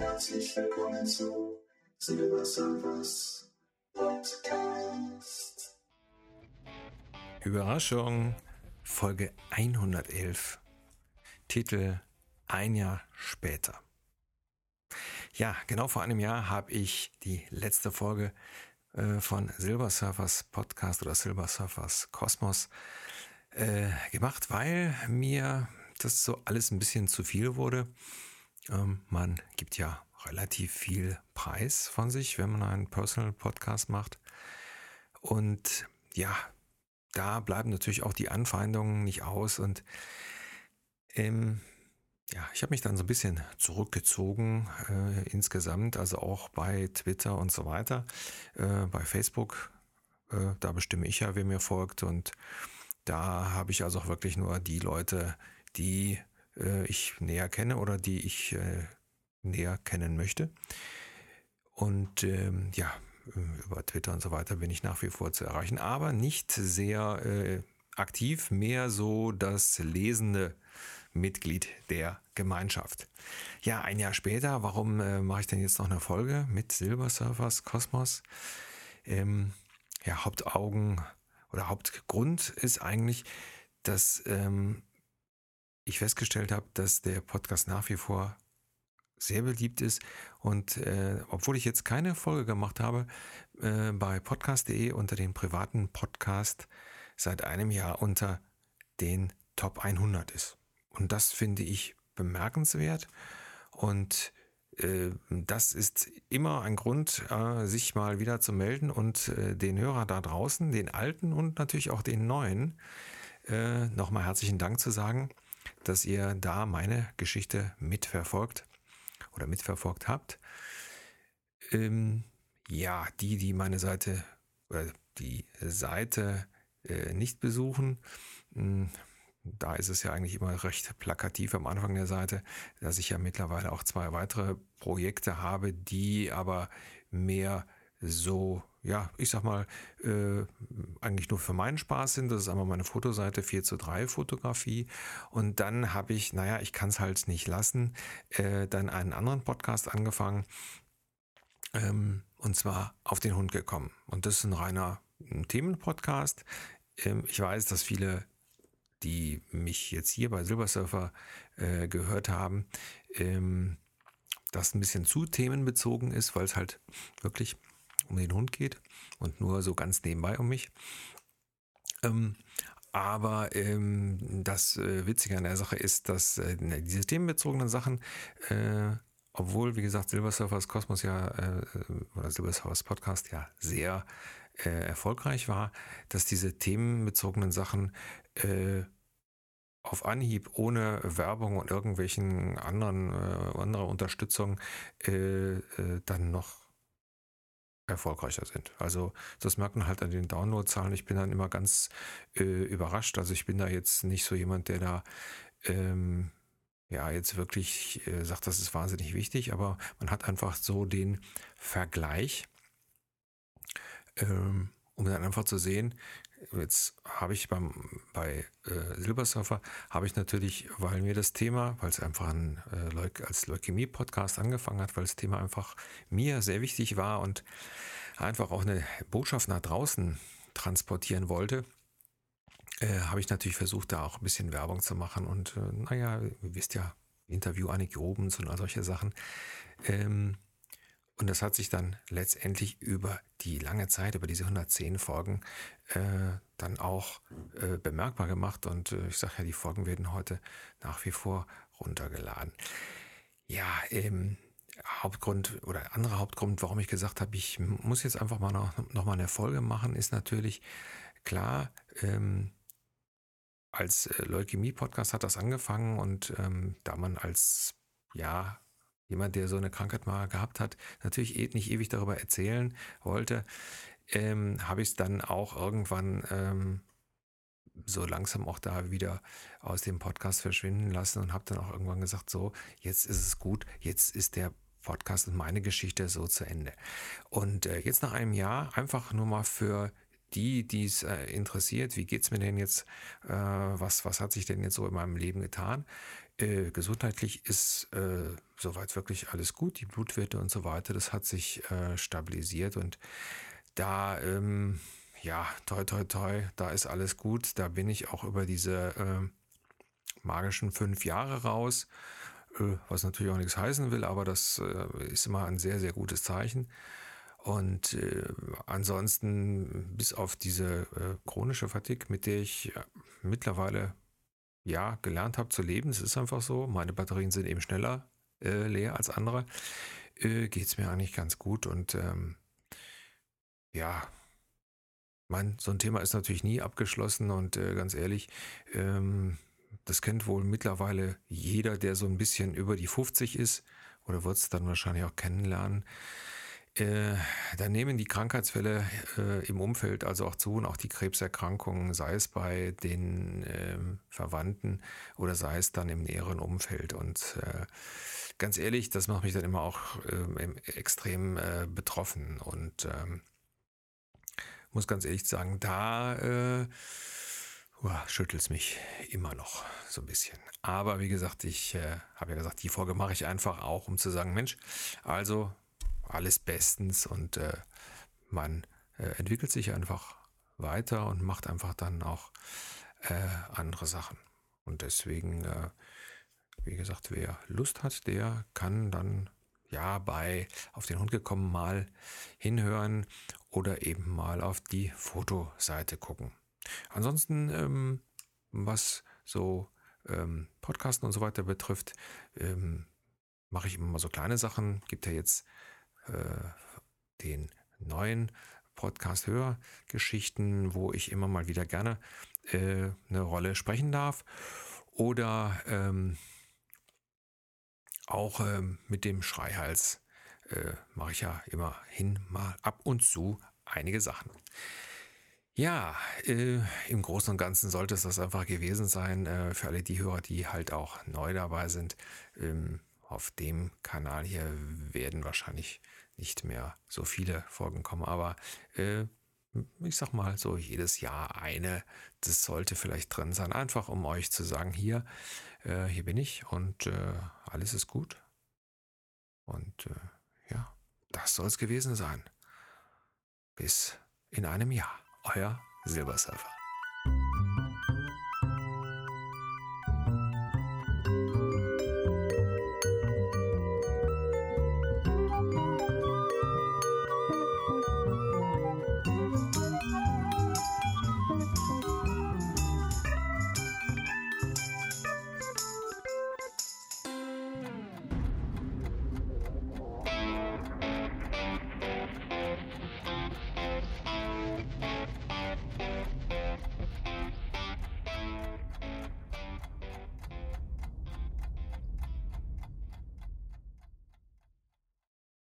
Herzlich willkommen zu Silbersurfers Podcast. Überraschung, Folge 111. Titel Ein Jahr später. Ja, genau vor einem Jahr habe ich die letzte Folge äh, von Silver Surfers Podcast oder Silver Surfers Kosmos äh, gemacht, weil mir das so alles ein bisschen zu viel wurde. Ähm, man gibt ja relativ viel Preis von sich, wenn man einen Personal Podcast macht. Und ja, da bleiben natürlich auch die Anfeindungen nicht aus. Und ähm, ja, ich habe mich dann so ein bisschen zurückgezogen äh, insgesamt, also auch bei Twitter und so weiter. Äh, bei Facebook, äh, da bestimme ich ja, wer mir folgt. Und da habe ich also auch wirklich nur die Leute, die äh, ich näher kenne oder die ich äh, näher kennen möchte. Und ähm, ja, über Twitter und so weiter bin ich nach wie vor zu erreichen, aber nicht sehr äh, aktiv, mehr so das lesende Mitglied der Gemeinschaft. Ja, ein Jahr später, warum äh, mache ich denn jetzt noch eine Folge mit Silver Surfers Kosmos? Ähm, ja, Hauptaugen oder Hauptgrund ist eigentlich, dass ähm, ich festgestellt habe, dass der Podcast nach wie vor sehr beliebt ist. Und äh, obwohl ich jetzt keine Folge gemacht habe, äh, bei podcast.de unter den privaten Podcast seit einem Jahr unter den Top 100 ist. Und das finde ich bemerkenswert. Und äh, das ist immer ein Grund, äh, sich mal wieder zu melden und äh, den Hörer da draußen, den alten und natürlich auch den neuen, äh, nochmal herzlichen Dank zu sagen, dass ihr da meine Geschichte mitverfolgt oder mitverfolgt habt. Ähm, ja, die, die meine Seite oder die Seite äh, nicht besuchen, hm, da ist es ja eigentlich immer recht plakativ am Anfang der Seite, dass ich ja mittlerweile auch zwei weitere Projekte habe, die aber mehr so, ja, ich sag mal, äh, eigentlich nur für meinen Spaß sind. Das ist einmal meine Fotoseite 4 zu 3 Fotografie. Und dann habe ich, naja, ich kann es halt nicht lassen, äh, dann einen anderen Podcast angefangen. Ähm, und zwar auf den Hund gekommen. Und das ist ein reiner Themenpodcast. Ähm, ich weiß, dass viele die mich jetzt hier bei Silbersurfer äh, gehört haben, ähm, das ein bisschen zu themenbezogen ist, weil es halt wirklich um den Hund geht und nur so ganz nebenbei um mich. Ähm, aber ähm, das äh, Witzige an der Sache ist, dass äh, ne, diese themenbezogenen Sachen, äh, obwohl, wie gesagt, Silversurfers Kosmos ja äh, oder Silversurfers Podcast ja sehr äh, erfolgreich war, dass diese themenbezogenen Sachen äh, auf Anhieb ohne Werbung und irgendwelchen anderen äh, anderer Unterstützung äh, äh, dann noch erfolgreicher sind. Also das merkt man halt an den Downloadzahlen. Ich bin dann immer ganz äh, überrascht. Also ich bin da jetzt nicht so jemand, der da ähm, ja jetzt wirklich äh, sagt, das ist wahnsinnig wichtig, aber man hat einfach so den Vergleich, ähm, um dann einfach zu sehen, jetzt habe ich beim, bei äh, Silbersurfer, habe ich natürlich, weil mir das Thema, weil es einfach ein, äh, als Leukämie-Podcast angefangen hat, weil das Thema einfach mir sehr wichtig war und einfach auch eine Botschaft nach draußen transportieren wollte, äh, habe ich natürlich versucht, da auch ein bisschen Werbung zu machen. Und äh, naja, ihr wisst ja, Interview Annik Robens und all solche Sachen. Ähm, und das hat sich dann letztendlich über die lange Zeit, über diese 110 Folgen, äh, dann auch äh, bemerkbar gemacht. Und äh, ich sage ja, die Folgen werden heute nach wie vor runtergeladen. Ja, ähm, Hauptgrund oder anderer Hauptgrund, warum ich gesagt habe, ich muss jetzt einfach mal noch, noch mal eine Folge machen, ist natürlich klar, ähm, als äh, Leukämie-Podcast hat das angefangen und ähm, da man als ja jemand, der so eine Krankheit mal gehabt hat, natürlich eh nicht ewig darüber erzählen wollte, ähm, habe ich es dann auch irgendwann ähm, so langsam auch da wieder aus dem Podcast verschwinden lassen und habe dann auch irgendwann gesagt, so, jetzt ist es gut, jetzt ist der Podcast und meine Geschichte so zu Ende. Und äh, jetzt nach einem Jahr einfach nur mal für die, die es äh, interessiert, wie geht's mir denn jetzt, äh, was, was hat sich denn jetzt so in meinem Leben getan? Äh, gesundheitlich ist äh, soweit wirklich alles gut, die Blutwerte und so weiter, das hat sich äh, stabilisiert und da, ähm, ja, toi, toi, toi, da ist alles gut, da bin ich auch über diese äh, magischen fünf Jahre raus, äh, was natürlich auch nichts heißen will, aber das äh, ist immer ein sehr, sehr gutes Zeichen. Und äh, ansonsten, bis auf diese äh, chronische Fatigue, mit der ich äh, mittlerweile ja gelernt habe zu leben, es ist einfach so, meine Batterien sind eben schneller äh, leer als andere, äh, geht es mir eigentlich ganz gut. Und ähm, ja, mein, so ein Thema ist natürlich nie abgeschlossen und äh, ganz ehrlich, ähm, das kennt wohl mittlerweile jeder, der so ein bisschen über die 50 ist oder wird es dann wahrscheinlich auch kennenlernen. Äh, da nehmen die Krankheitsfälle äh, im Umfeld also auch zu und auch die Krebserkrankungen, sei es bei den äh, Verwandten oder sei es dann im näheren Umfeld. Und äh, ganz ehrlich, das macht mich dann immer auch ähm, extrem äh, betroffen und ähm, muss ganz ehrlich sagen, da äh, schüttelt es mich immer noch so ein bisschen. Aber wie gesagt, ich äh, habe ja gesagt, die Folge mache ich einfach auch, um zu sagen, Mensch, also alles bestens und äh, man äh, entwickelt sich einfach weiter und macht einfach dann auch äh, andere Sachen. Und deswegen, äh, wie gesagt, wer Lust hat, der kann dann ja bei auf den Hund gekommen mal hinhören oder eben mal auf die Fotoseite gucken. Ansonsten, ähm, was so ähm, Podcasten und so weiter betrifft, ähm, mache ich immer so kleine Sachen. Gibt ja jetzt äh, den neuen Podcast Hörgeschichten, wo ich immer mal wieder gerne äh, eine Rolle sprechen darf. Oder ähm, auch ähm, mit dem Schreihals äh, mache ich ja immerhin mal ab und zu einige Sachen. Ja, äh, im Großen und Ganzen sollte es das einfach gewesen sein äh, für alle die Hörer, die halt auch neu dabei sind. Ähm, auf dem Kanal hier werden wahrscheinlich nicht mehr so viele Folgen kommen, aber äh, ich sag mal so jedes Jahr eine, das sollte vielleicht drin sein, einfach um euch zu sagen, hier, äh, hier bin ich und äh, alles ist gut. Und äh, ja, das soll es gewesen sein. Bis in einem Jahr. Euer Silbersurfer.